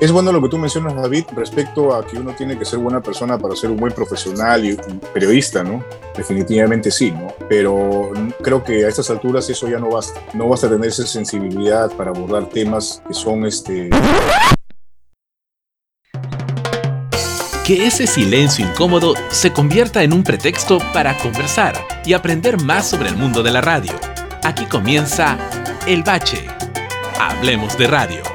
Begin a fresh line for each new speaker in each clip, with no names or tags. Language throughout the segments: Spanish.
Es bueno lo que tú mencionas, David, respecto a que uno tiene que ser buena persona para ser un buen profesional y periodista, ¿no? Definitivamente sí, ¿no? Pero creo que a estas alturas eso ya no basta. No basta tener esa sensibilidad para abordar temas que son este
que ese silencio incómodo se convierta en un pretexto para conversar y aprender más sobre el mundo de la radio. Aquí comienza El Bache. Hablemos de radio.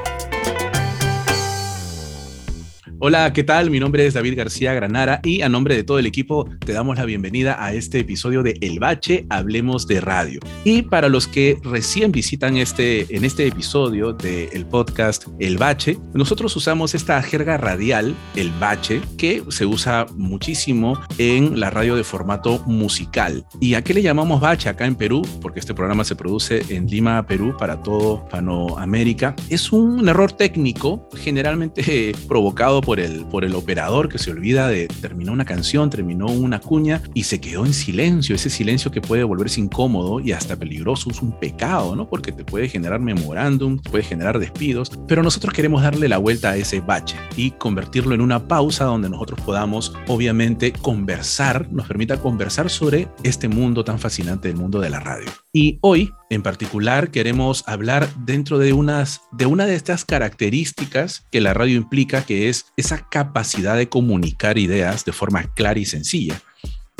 Hola, ¿qué tal? Mi nombre es David García Granara y a nombre de todo el equipo te damos la bienvenida a este episodio de El Bache, Hablemos de Radio. Y para los que recién visitan este, en este episodio del podcast El Bache, nosotros usamos esta jerga radial, El Bache, que se usa muchísimo en la radio de formato musical. ¿Y a qué le llamamos Bache acá en Perú? Porque este programa se produce en Lima, Perú, para todo Panoamérica. Es un error técnico generalmente provocado por por el, por el operador que se olvida de terminó una canción, terminó una cuña y se quedó en silencio. Ese silencio que puede volverse incómodo y hasta peligroso es un pecado, ¿no? Porque te puede generar memorándum, puede generar despidos. Pero nosotros queremos darle la vuelta a ese bache y convertirlo en una pausa donde nosotros podamos, obviamente, conversar, nos permita conversar sobre este mundo tan fascinante del mundo de la radio. Y hoy, en particular, queremos hablar dentro de, unas, de una de estas características que la radio implica, que es esa capacidad de comunicar ideas de forma clara y sencilla.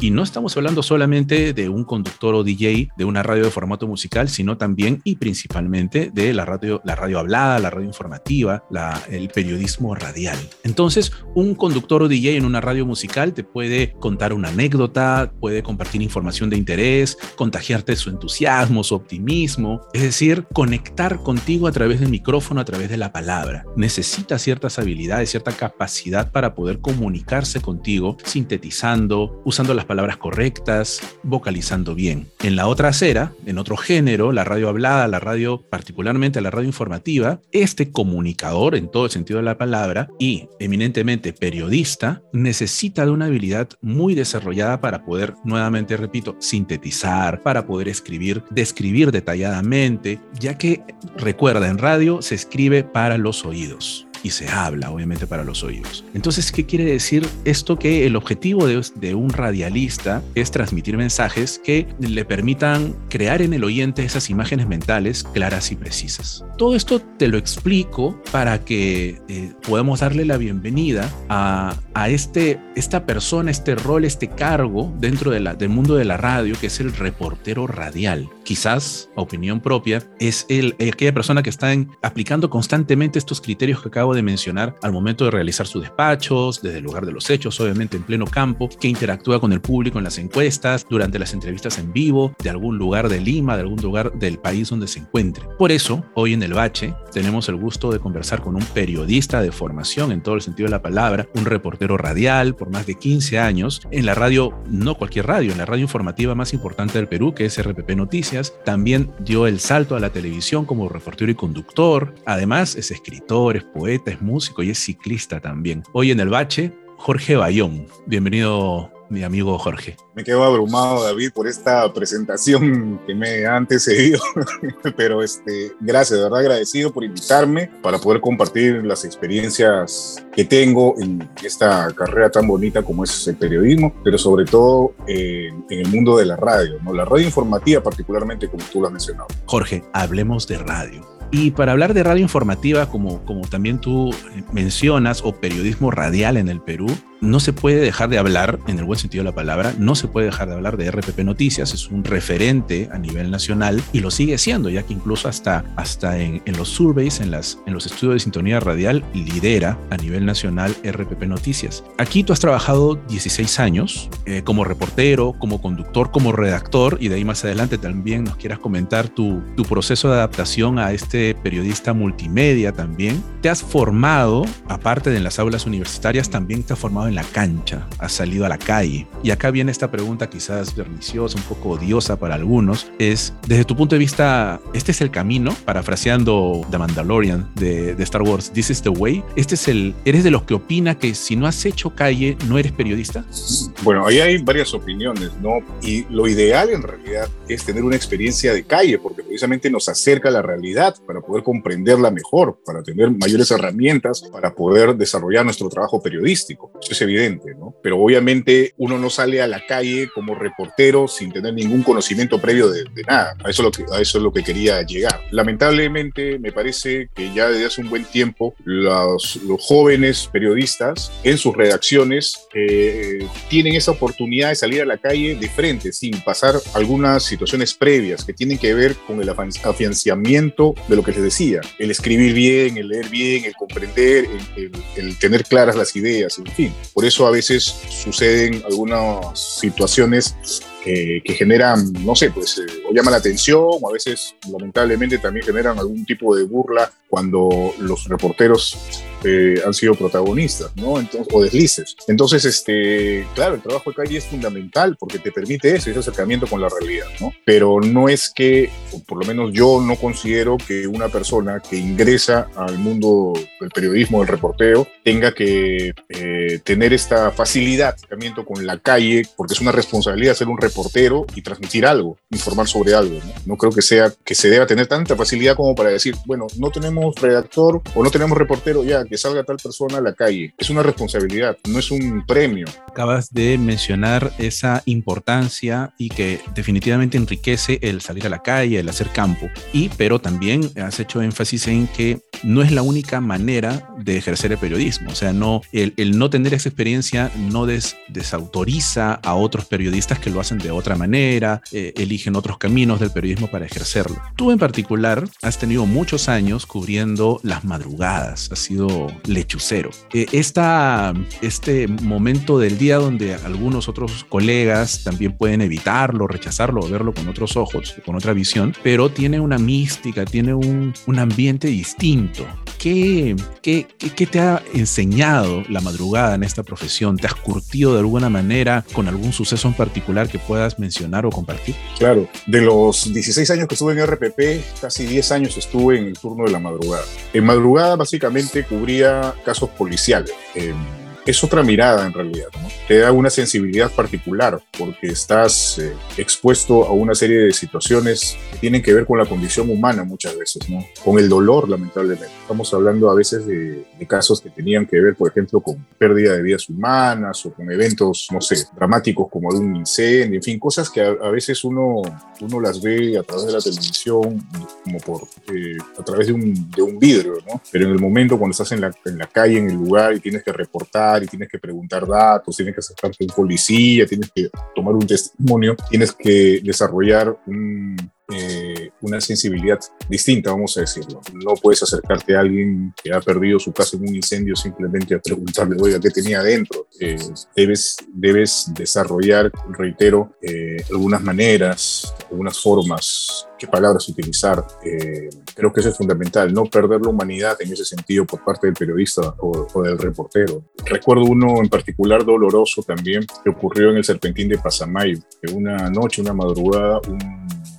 Y no estamos hablando solamente de un conductor o DJ de una radio de formato musical, sino también y principalmente de la radio, la radio hablada, la radio informativa, la, el periodismo radial. Entonces, un conductor o DJ en una radio musical te puede contar una anécdota, puede compartir información de interés, contagiarte su entusiasmo, su optimismo, es decir, conectar contigo a través del micrófono, a través de la palabra. Necesita ciertas habilidades, cierta capacidad para poder comunicarse contigo, sintetizando, usando las palabras correctas, vocalizando bien. En la otra acera, en otro género, la radio hablada, la radio, particularmente la radio informativa, este comunicador en todo el sentido de la palabra y eminentemente periodista, necesita de una habilidad muy desarrollada para poder, nuevamente repito, sintetizar, para poder escribir, describir detalladamente, ya que recuerda, en radio se escribe para los oídos y se habla, obviamente, para los oídos. Entonces, ¿qué quiere decir esto? Que el objetivo de, un radialista es transmitir mensajes que le permitan crear en el oyente esas imágenes mentales claras y precisas. Todo esto te lo explico para que eh, podamos darle la bienvenida a, este, esta persona, este rol, este cargo dentro del mundo de la radio, que es el reportero radial. Quizás, opinión propia, es el, aquella persona que está aplicando constantemente estos criterios que acabo de mencionar al momento de realizar sus despachos, desde el lugar de los hechos, obviamente en pleno campo, que interactúa con el público en las encuestas, durante las entrevistas en vivo, de algún lugar de Lima, de algún lugar del país donde se encuentre. Por eso, hoy en el Bache tenemos el gusto de conversar con un periodista de formación en todo el sentido de la palabra, un reportero radial por más de 15 años, en la radio, no cualquier radio, en la radio informativa más importante del Perú, que es RPP Noticias, también dio el salto a la televisión como reportero y conductor, además es escritor, es poeta, es músico y es ciclista también. Hoy en el bache, Jorge Bayón. Bienvenido, mi amigo Jorge.
Me quedo abrumado, David, por esta presentación que me ha antecedido, pero este, gracias, de verdad agradecido por invitarme para poder compartir las experiencias que tengo en esta carrera tan bonita como es el periodismo, pero sobre todo en el mundo de la radio, ¿no? la radio informativa particularmente, como tú lo has mencionado.
Jorge, hablemos de radio. Y para hablar de radio informativa, como, como también tú mencionas, o periodismo radial en el Perú, no se puede dejar de hablar, en el buen sentido de la palabra, no se puede dejar de hablar de RPP Noticias, es un referente a nivel nacional y lo sigue siendo, ya que incluso hasta, hasta en, los surveys, en, las, en los estudios de sintonía radial, lidera a nivel nacional RPP Noticias. Aquí tú has trabajado 16 años eh, como reportero, como conductor, como redactor y de ahí más adelante también nos quieras comentar tu, tu proceso de adaptación a este periodista multimedia también. Te has formado, aparte de en las aulas universitarias, también te has formado en la cancha, has salido a la calle. Y acá viene esta pregunta quizás perniciosa, un poco odiosa para algunos, es, desde tu punto de vista, ¿este es el camino? Parafraseando The Mandalorian de, de Star Wars, ¿This is the way? ¿Este es el, ¿Eres de los que opina que si no has hecho calle, no eres periodista?
Bueno, ahí hay varias opiniones, ¿no? Y lo ideal en realidad es tener una experiencia de calle, porque precisamente nos acerca a la realidad para poder comprenderla mejor, para tener mayores herramientas para poder desarrollar nuestro trabajo periodístico. Evidente, ¿no? Pero obviamente uno no sale a la calle como reportero sin tener ningún conocimiento previo de, nada. A eso, es lo que, quería llegar. Lamentablemente, me parece que ya desde hace un buen tiempo los, los jóvenes periodistas en sus redacciones eh, tienen esa oportunidad de salir a la calle de frente, sin pasar algunas situaciones previas que tienen que ver con el afianciamiento de lo que les decía, el escribir bien, el leer bien, el comprender, el, tener claras las ideas, en fin. Por eso a veces suceden algunas situaciones eh, que generan, no sé, pues eh, o llama la atención o a veces lamentablemente también generan algún tipo de burla cuando los reporteros eh, han sido protagonistas, ¿no? Entonces, o deslices. Entonces, este, claro, el trabajo de calle es fundamental porque te permite eso, ese acercamiento con la realidad, ¿no? Pero no es que, por lo menos yo no considero que una persona que ingresa al mundo del periodismo, del reporteo, tenga que eh, tener esta facilidad de acercamiento con la calle, porque es una responsabilidad ser un reportero y transmitir algo, informar sobre algo, ¿no? No creo que sea que se deba tener tanta facilidad como para decir, bueno, no tenemos redactor o no tenemos reportero, ya que salga tal persona a la calle. Es una responsabilidad, no es un premio.
Acabas de mencionar esa importancia y que definitivamente enriquece el salir a la calle, el hacer campo. Y pero también has hecho énfasis en que no es la única manera de ejercer el periodismo. O sea, no, el, el no tener esa experiencia no des, desautoriza a otros periodistas que lo hacen de otra manera, eh, eligen otros caminos del periodismo para ejercerlo. Tú en particular has tenido muchos años cubriendo las madrugadas, ha sido lechucero. Eh, esta, este momento del día donde algunos otros colegas también pueden evitarlo, rechazarlo verlo con otros ojos, con otra visión, pero tiene una mística, tiene un, un ambiente distinto. ¿Qué, qué, qué, te ha enseñado la madrugada en esta profesión? ¿Te has curtido de alguna manera con algún suceso en particular que puedas mencionar o compartir?
Claro, de los 16 años que estuve en RPP, casi 10 años estuve en el turno de la madrugada en madrugada básicamente cubría casos policiales. Eh, es otra mirada en realidad, ¿no? Te da una sensibilidad particular porque estás eh, expuesto a una serie de situaciones que tienen que ver con la condición humana muchas veces, ¿no? Con el dolor, lamentablemente. Estamos hablando a veces de, casos que tenían que ver, por ejemplo, con pérdida de vidas humanas o con eventos, no sé, dramáticos como de un incendio, en fin, cosas que a, veces uno, uno las ve a través de la televisión, como por, eh, a través de un, de un vidrio, ¿no? Pero en el momento cuando estás en la, en la calle, en el lugar y tienes que reportar, y tienes que preguntar datos, tienes que acercarte a un policía, tienes que tomar un testimonio, tienes que desarrollar eh, una sensibilidad distinta, vamos a decirlo. No puedes acercarte a alguien que ha perdido su casa en un incendio simplemente a preguntarle, oiga, ¿qué tenía adentro? Eh, debes, debes desarrollar, reitero, eh, algunas maneras, algunas formas, qué palabras utilizar. creo que eso es fundamental, no perder la humanidad en ese sentido por parte del periodista o, o del reportero. Recuerdo uno en particular doloroso también que ocurrió en el Serpentín de Pasamayo, que una noche, una madrugada, un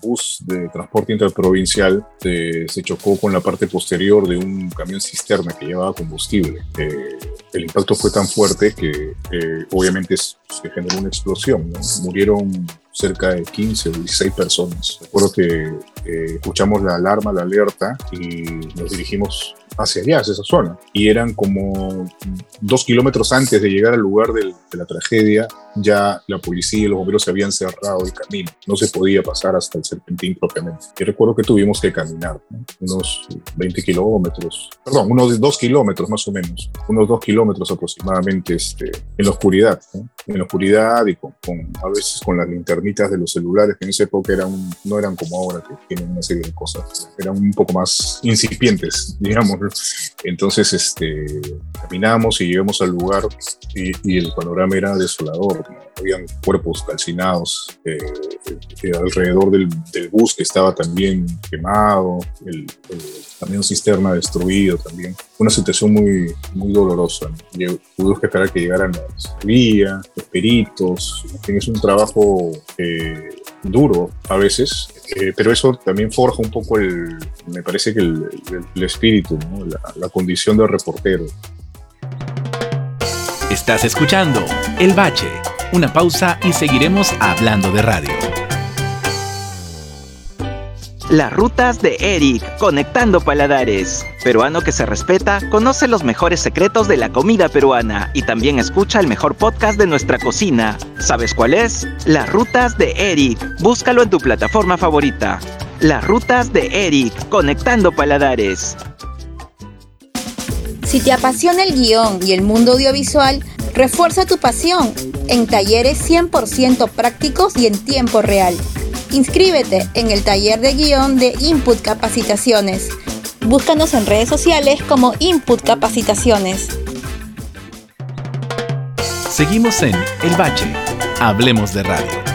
bus de transporte interprovincial eh, se chocó con la parte posterior de un camión cisterna que llevaba combustible. Eh, el impacto fue tan fuerte que eh, obviamente se generó una explosión. Murieron cerca de 15 o 16 personas. Recuerdo que escuchamos la alarma, la alerta y nos dirigimos hacia allá, hacia esa zona. Y eran como dos kilómetros antes de llegar al lugar de la tragedia, ya la policía y los bomberos se habían cerrado el camino. No se podía pasar hasta el serpentín propiamente. Y recuerdo que tuvimos que caminar unos 20 kilómetros, perdón, unos 2 kilómetros más o menos, unos 2 kilómetros aproximadamente este, en la oscuridad, en la oscuridad y con, a veces con las linternitas de los celulares, que en esa época eran, no eran como ahora, que tienen una serie de cosas, eran un poco más incipientes, digamos. Entonces, este, caminamos y llegamos al lugar y, y el panorama era desolador habían cuerpos calcinados eh, eh, alrededor del, bus que estaba también quemado, el, también cisterna destruido también. Una situación muy, muy dolorosa. ¿no? Tuvimos que esperar que llegaran las guías, los peritos. Es un trabajo duro a veces, pero eso también forja un poco el, me parece que el, espíritu, la, la condición del reportero.
Estás escuchando El Bache. Una pausa y seguiremos hablando de radio.
Las rutas de Eric, conectando paladares. Peruano que se respeta, conoce los mejores secretos de la comida peruana y también escucha el mejor podcast de nuestra cocina. ¿Sabes cuál es? Las rutas de Eric. Búscalo en tu plataforma favorita. Las rutas de Eric, conectando paladares.
Si te apasiona el guion y el mundo audiovisual, refuerza tu pasión en talleres 100% prácticos y en tiempo real. Inscríbete en el taller de guion de Input Capacitaciones. Búscanos en redes sociales como Input Capacitaciones.
Seguimos en El Bache. Hablemos de radio.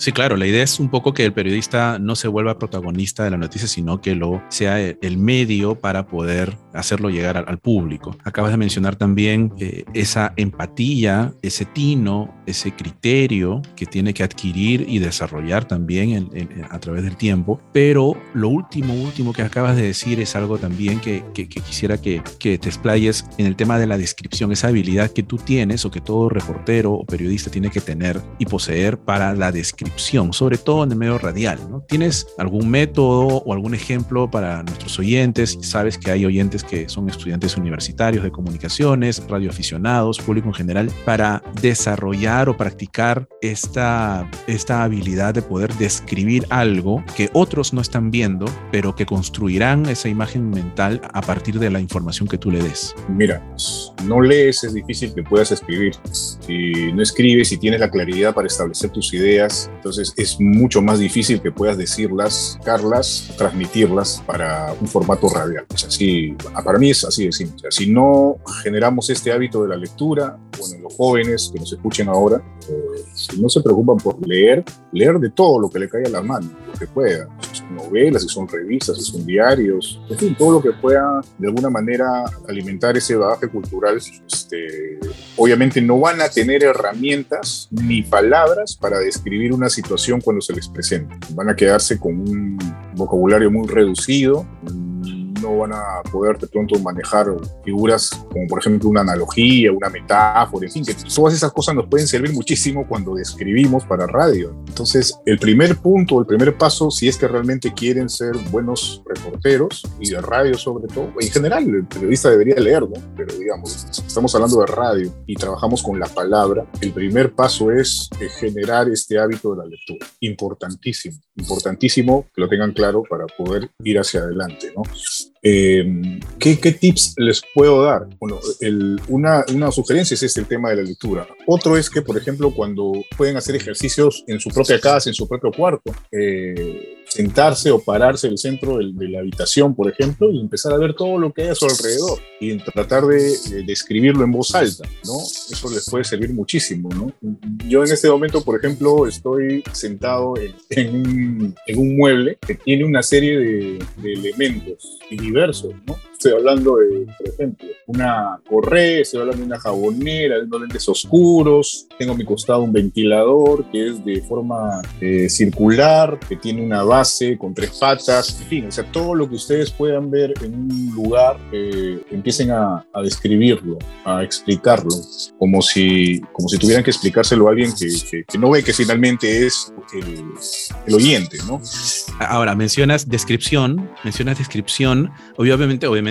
Sí, claro, la idea es un poco que el periodista no se vuelva protagonista de la noticia, sino que lo sea el medio para poder hacerlo llegar al, público. Acabas de mencionar también eh, esa empatía, ese tino, ese criterio que tiene que adquirir y desarrollar también a través del tiempo. Pero lo último, último que acabas de decir es algo también que, quisiera que, que te explayes en el tema de la descripción, esa habilidad que tú tienes o que todo reportero o periodista tiene que tener y poseer para la descripción sobre todo en el medio radial. ¿no? ¿Tienes algún método o algún ejemplo para nuestros oyentes? Sabes que hay oyentes que son estudiantes universitarios de comunicaciones, radioaficionados, público en general, para desarrollar o practicar esta, esta habilidad de poder describir algo que otros no están viendo, pero que construirán esa imagen mental a partir de la información que tú le des.
Mira, no lees, es difícil que puedas escribir. Si no escribes y tienes la claridad para establecer tus ideas, entonces es mucho más difícil que puedas decirlas, carlas, transmitirlas para un formato radial. O así, para mí es así de simple. si no generamos este hábito de la lectura, bueno, los jóvenes que nos escuchen ahora, eh, si no se preocupan por leer, leer de todo lo que le caiga a la mano, lo que pueda. Si son novelas, si son revistas, si son diarios, en fin, todo lo que pueda de alguna manera alimentar ese bagaje cultural. Este, obviamente no van a tener herramientas ni palabras para describir una situación cuando se les presenta. Van a quedarse con un vocabulario muy reducido, no van a poder de pronto manejar figuras como por ejemplo una analogía, una metáfora, en fin, que todas esas cosas nos pueden servir muchísimo cuando describimos para radio. Entonces, el primer punto, el primer paso, si es que realmente quieren ser buenos reporteros y de radio sobre todo, en general el periodista debería leer, ¿no? Pero digamos, estamos hablando de radio y trabajamos con la palabra, el primer paso es eh, generar este hábito de la lectura. Importantísimo, importantísimo que lo tengan claro para poder ir hacia adelante, ¿no? Eh, ¿qué, tips les puedo dar? Bueno, una, una, sugerencia es este el tema de la lectura. Otro es que, por ejemplo, cuando pueden hacer ejercicios en su propia casa, en su propio cuarto, eh, sentarse o pararse en el centro de, la habitación, por ejemplo, y empezar a ver todo lo que hay a su alrededor y tratar de, describirlo en voz alta, ¿no? Eso les puede servir muchísimo, ¿no? Yo en este momento, por ejemplo, estoy sentado en, un, en un, mueble que tiene una serie de, de elementos diversos, ¿no? Estoy hablando de, por ejemplo, una correa, estoy hablando de una jabonera, de unos lentes oscuros, tengo a mi costado un ventilador que es de forma eh, circular, que tiene una base con tres patas, en fin, o sea, todo lo que ustedes puedan ver en un lugar, eh, empiecen a, describirlo, a explicarlo, como si, como si tuvieran que explicárselo a alguien que, que, no ve que finalmente es el, el oyente, ¿no?
Ahora, mencionas descripción, mencionas descripción, obviamente, obviamente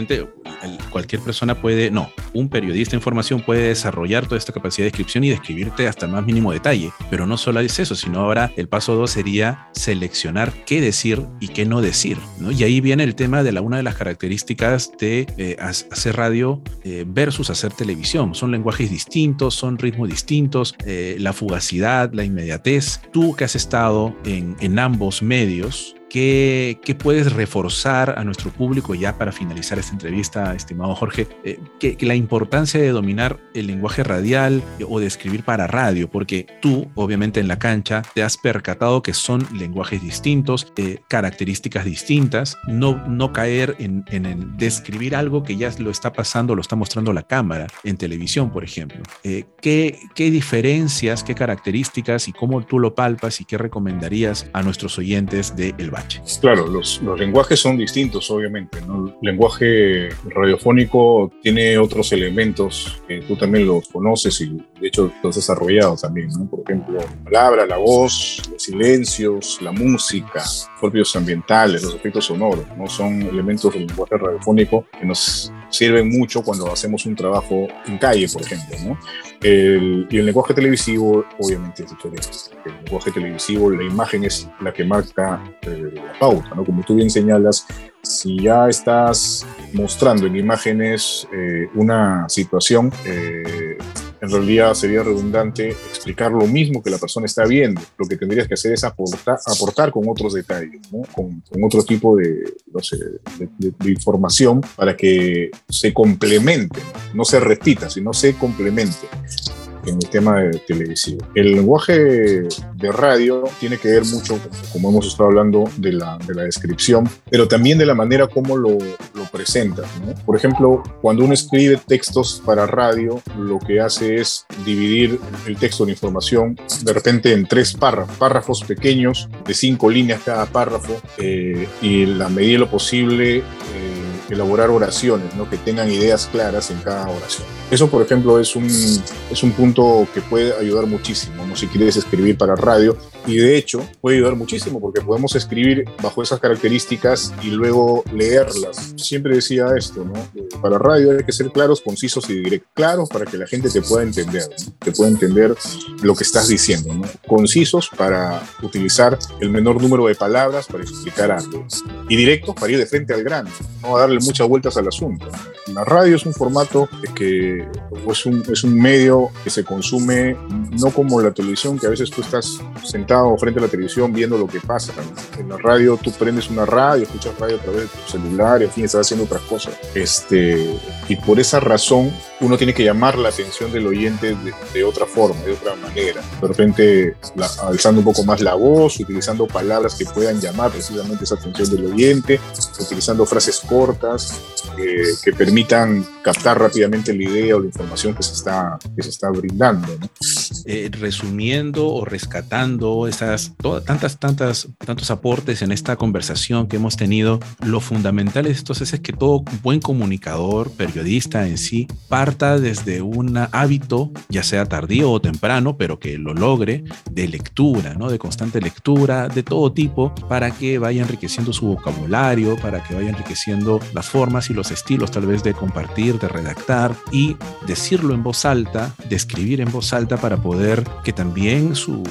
cualquier persona puede, no, un periodista de información puede desarrollar toda esta capacidad de descripción y describirte hasta el más mínimo detalle. Pero no solo es eso, sino ahora el paso dos sería seleccionar qué decir y qué no decir. ¿no? Y ahí viene el tema de la, una de las características de eh, hacer radio eh, versus hacer televisión. Son lenguajes distintos, son ritmos distintos, eh, la fugacidad, la inmediatez. Tú que has estado en, en ambos medios, ¿qué, ¿qué, puedes reforzar a nuestro público ya para finalizar esta entrevista, estimado Jorge? Eh, que, la importancia de dominar el lenguaje radial o de escribir para radio, porque tú, obviamente en la cancha, te has percatado que son lenguajes distintos, eh, características distintas, no, no caer en, en el describir algo que ya lo está pasando, lo está mostrando la cámara en televisión, por ejemplo. Eh, ¿qué, ¿Qué diferencias, qué características y cómo tú lo palpas y qué recomendarías a nuestros oyentes de El
Claro, los, los lenguajes son distintos, obviamente. El lenguaje radiofónico tiene otros elementos que tú también los conoces y de hecho los has desarrollado también. Por ejemplo, la palabra, la voz, los silencios, la música, propios ambientales, los efectos sonoros, ¿no? Son elementos del lenguaje radiofónico que nos sirven mucho cuando hacemos un trabajo en calle, por ejemplo. El, y el lenguaje televisivo, obviamente, es diferente. El lenguaje televisivo, la imagen es la que marca eh, la pauta, ¿no? Como tú bien señalas, si ya estás mostrando en imágenes eh, una situación, eh, en realidad sería redundante explicar lo mismo que la persona está viendo. Lo que tendrías que hacer es aportar, aportar con otros detalles, con, otro tipo de, no de, información para que se complemente, no se repita, sino se complemente en el tema de televisivo. El lenguaje de radio tiene que ver mucho, como hemos estado hablando, de la, de la descripción, pero también de la manera como lo, lo presenta. ¿no? Por ejemplo, cuando uno escribe textos para radio, lo que hace es dividir el texto de información de repente en tres párrafos, párrafos pequeños de cinco líneas cada párrafo eh, y en la medida de lo posible eh, elaborar oraciones, ¿no? que tengan ideas claras en cada oración. Eso, por ejemplo, es un, es un punto que puede ayudar muchísimo, ¿no? si quieres escribir para radio. Y de hecho, puede ayudar muchísimo porque podemos escribir bajo esas características y luego leerlas. Siempre decía esto, ¿no? Para radio hay que ser claros, concisos y directos. Claros para que la gente te pueda entender, ¿no? te pueda entender lo que estás diciendo. ¿no? Concisos para utilizar el menor número de palabras para explicar algo. Y directos para ir de frente al grano, no a muchas vueltas al asunto. La radio es un formato que es un, es un medio que se consume no como la televisión, que a veces tú estás sentado frente a la televisión viendo lo que pasa. En la radio tú prendes una radio, escuchas radio a través de tu celular, en fin, estás haciendo otras cosas. Este, y por esa razón uno tiene que llamar la atención del oyente de, de otra forma, de otra manera. De repente la, alzando un poco más la voz, utilizando palabras que puedan llamar precisamente esa atención del oyente, utilizando frases cortas eh, que permitan captar rápidamente la idea o la información que se está, que se está brindando. ¿no?
Eh, resumiendo o rescatando esas todas, tantas, tantas, tantos aportes en esta conversación que hemos tenido, lo fundamental entonces es que todo buen comunicador, periodista en sí, parta desde un hábito, ya sea tardío o temprano, pero que lo logre, de lectura, ¿no? de constante lectura, de todo tipo, para que vaya enriqueciendo su vocabulario, para que vaya enriqueciendo las formas y los estilos tal vez de compartir, de redactar y decirlo en voz alta, de escribir en voz alta para poder que también su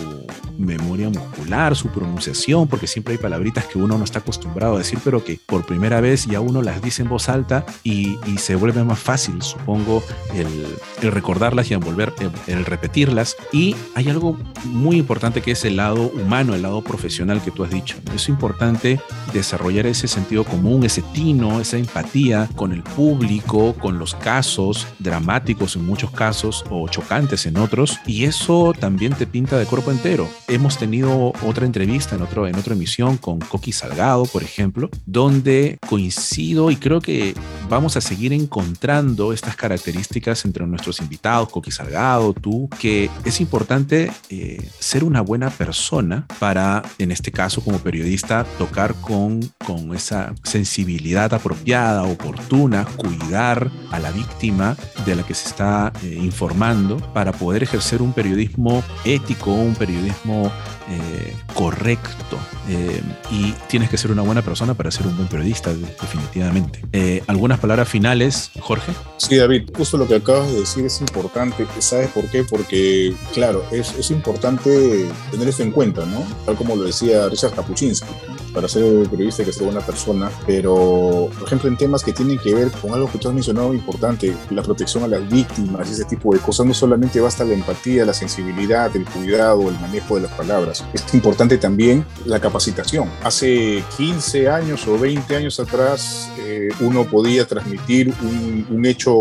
memoria muscular, su pronunciación, porque siempre hay palabritas que uno no está acostumbrado a decir, pero que por primera vez ya uno las dice en voz alta y, y se vuelve más fácil, supongo, el, el recordarlas y el volver, el, el, repetirlas. Y hay algo muy importante que es el lado humano, el lado profesional que tú has dicho. Es importante desarrollar ese sentido común, ese tino, esa empatía con el público, con los casos dramáticos en muchos casos o chocantes en otros, y eso también te pinta de cuerpo entero hemos tenido otra entrevista en, otro, en otra emisión con Coqui Salgado, por ejemplo, donde coincido y creo que vamos a seguir encontrando estas características entre nuestros invitados, Coqui Salgado, tú, que es importante eh, ser una buena persona para, en este caso como periodista, tocar con, con esa sensibilidad apropiada, oportuna, cuidar a la víctima de la que se está eh, informando para poder ejercer un periodismo ético, un periodismo eh, correcto eh, y tienes que ser una buena persona para ser un buen periodista, definitivamente. Eh, ¿Algunas palabras finales, Jorge?
Sí, David, justo lo que acabas de decir es importante. ¿Sabes por qué? Porque, claro, es, es importante tener esto en cuenta, ¿no? Tal como lo decía Richard Kapuczynski para ser periodista hay que ser buena persona, pero por ejemplo en temas que tienen que ver con algo que tú has mencionado importante, la protección a las víctimas, ese tipo de cosas, no solamente basta la empatía, la sensibilidad, el cuidado, el manejo de las palabras, es importante también la capacitación. Hace 15 años o 20 años atrás eh, uno podía transmitir un, un hecho,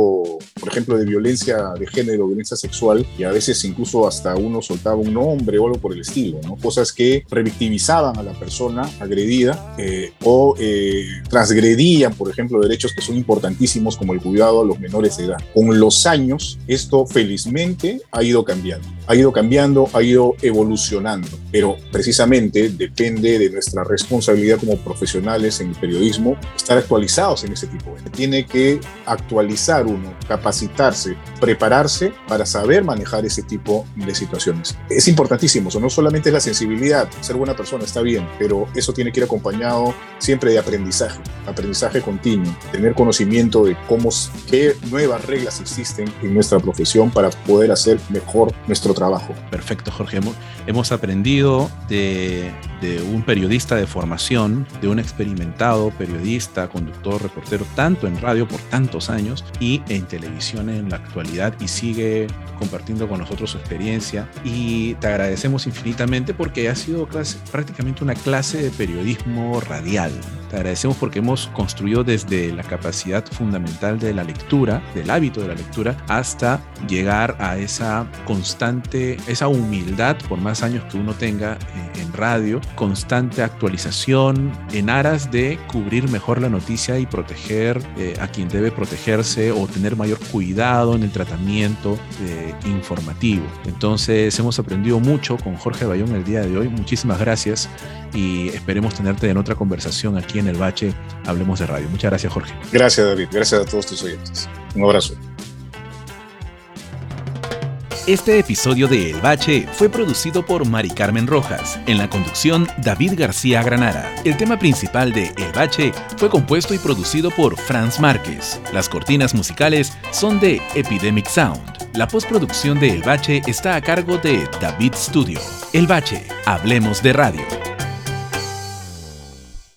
por ejemplo, de violencia de género, violencia sexual, y a veces incluso hasta uno soltaba un nombre o algo por el estilo, ¿no? Cosas que revictimizaban a la persona agredida eh, o eh, transgredían, por ejemplo, derechos que son importantísimos como el cuidado a los menores de edad. Con los años, esto felizmente ha ido cambiando. Ha ido cambiando, ha ido evolucionando, pero precisamente depende de nuestra responsabilidad como profesionales en el periodismo estar actualizados en ese tipo. Tiene que actualizar uno, capacitarse, prepararse para saber manejar ese tipo de situaciones. Es importantísimo, no solamente es la sensibilidad, ser buena persona está bien, pero eso tiene que ir acompañado siempre de aprendizaje, aprendizaje continuo, tener conocimiento de cómo, qué nuevas reglas existen en nuestra profesión para poder hacer mejor nuestro trabajo.
Perfecto, Jorge. Hemos aprendido de, de un periodista de formación, de un experimentado periodista, conductor, reportero, tanto en radio por tantos años y en televisión en la actualidad y sigue compartiendo con nosotros su experiencia y te agradecemos infinitamente porque ha sido prácticamente una clase de periodismo radial. Te agradecemos porque hemos construido desde la capacidad fundamental de la lectura, del hábito de la lectura, hasta llegar a esa constante, esa humildad, por más años que uno tenga eh, en radio, constante actualización en aras de cubrir mejor la noticia y proteger eh, a quien debe protegerse o tener mayor cuidado en el tratamiento eh, informativo. Entonces hemos aprendido mucho con Jorge Bayón el día de hoy. Muchísimas gracias y esperemos tenerte en otra conversación aquí en el Bache Hablemos de Radio. Muchas gracias, Jorge.
Gracias, David. Gracias a todos tus oyentes. Un abrazo.
Este episodio de El Bache fue producido por Mari Carmen Rojas, en la conducción David García Granara. El tema principal de El Bache fue compuesto y producido por Franz Márquez. Las cortinas musicales son de Epidemic Sound. La postproducción de El Bache está a cargo de David Studio. El Bache, hablemos de radio.